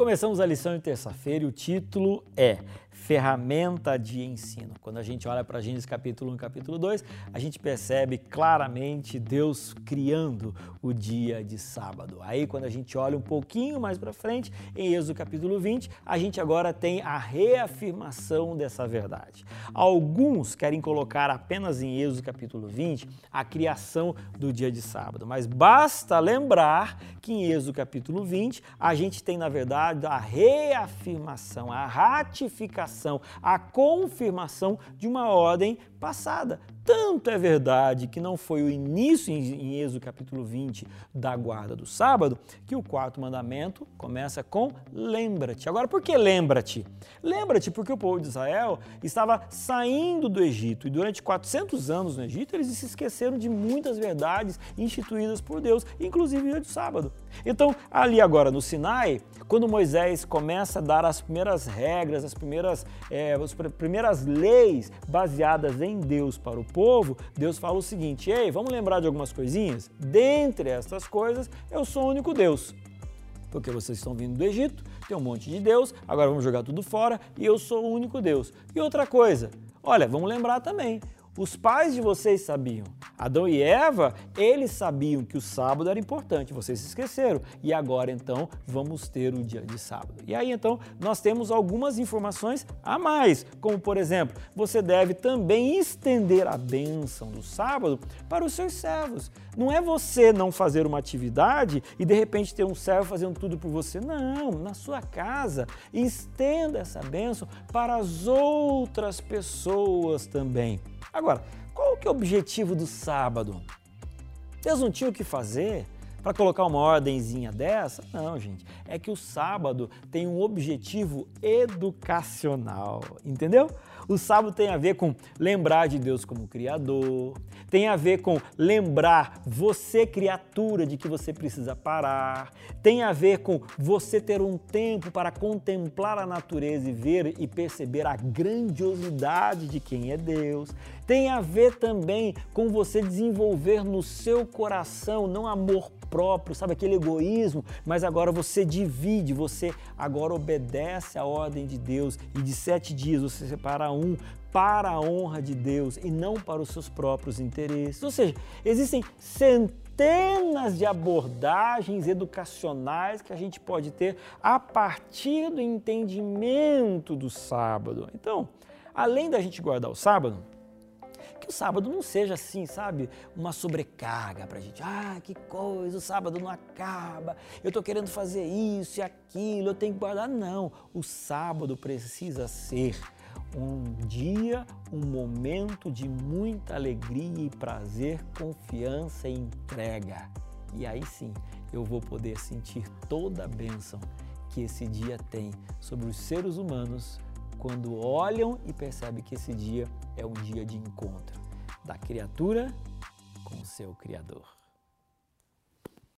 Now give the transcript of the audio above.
começamos a lição de terça-feira e o título é ferramenta de ensino. Quando a gente olha para Gênesis capítulo 1 e capítulo 2, a gente percebe claramente Deus criando o dia de sábado. Aí quando a gente olha um pouquinho mais para frente, em Êxodo capítulo 20, a gente agora tem a reafirmação dessa verdade. Alguns querem colocar apenas em Êxodo capítulo 20 a criação do dia de sábado, mas basta lembrar que em Êxodo capítulo 20 a gente tem na verdade a reafirmação, a ratificação a confirmação de uma ordem passada. Tanto é verdade que não foi o início em Êxodo capítulo 20 da guarda do sábado, que o quarto mandamento começa com lembra-te. Agora, por que lembra-te? Lembra-te porque o povo de Israel estava saindo do Egito e durante 400 anos no Egito eles se esqueceram de muitas verdades instituídas por Deus, inclusive o sábado. Então, ali agora no Sinai, quando Moisés começa a dar as primeiras regras, as primeiras, é, as primeiras leis baseadas em Deus para o povo, Deus fala o seguinte: ei, vamos lembrar de algumas coisinhas? Dentre estas coisas, eu sou o único Deus. Porque vocês estão vindo do Egito, tem um monte de Deus, agora vamos jogar tudo fora e eu sou o único Deus. E outra coisa, olha, vamos lembrar também, os pais de vocês sabiam. Adão e Eva, eles sabiam que o sábado era importante, vocês se esqueceram. E agora então vamos ter o dia de sábado. E aí então nós temos algumas informações a mais, como por exemplo, você deve também estender a bênção do sábado para os seus servos. Não é você não fazer uma atividade e de repente ter um servo fazendo tudo por você. Não, na sua casa, estenda essa bênção para as outras pessoas também. Agora, qual que é o objetivo do sábado? Deus não tinha o que fazer para colocar uma ordenzinha dessa? Não, gente. É que o sábado tem um objetivo educacional, entendeu? O sábado tem a ver com lembrar de Deus como Criador, tem a ver com lembrar você, criatura, de que você precisa parar, tem a ver com você ter um tempo para contemplar a natureza e ver e perceber a grandiosidade de quem é Deus, tem a ver também com você desenvolver no seu coração não amor próprio, sabe aquele egoísmo, mas agora você divide, você agora obedece à ordem de Deus e de sete dias você separa um para a honra de Deus e não para os seus próprios interesses. Ou seja, existem centenas de abordagens educacionais que a gente pode ter a partir do entendimento do sábado. Então, além da gente guardar o sábado, que o sábado não seja assim, sabe? Uma sobrecarga para a gente. Ah, que coisa, o sábado não acaba, eu estou querendo fazer isso e aquilo, eu tenho que guardar. Não, o sábado precisa ser um dia, um momento de muita alegria e prazer, confiança e entrega. E aí sim eu vou poder sentir toda a bênção que esse dia tem sobre os seres humanos quando olham e percebem que esse dia é um dia de encontro da criatura com o seu Criador.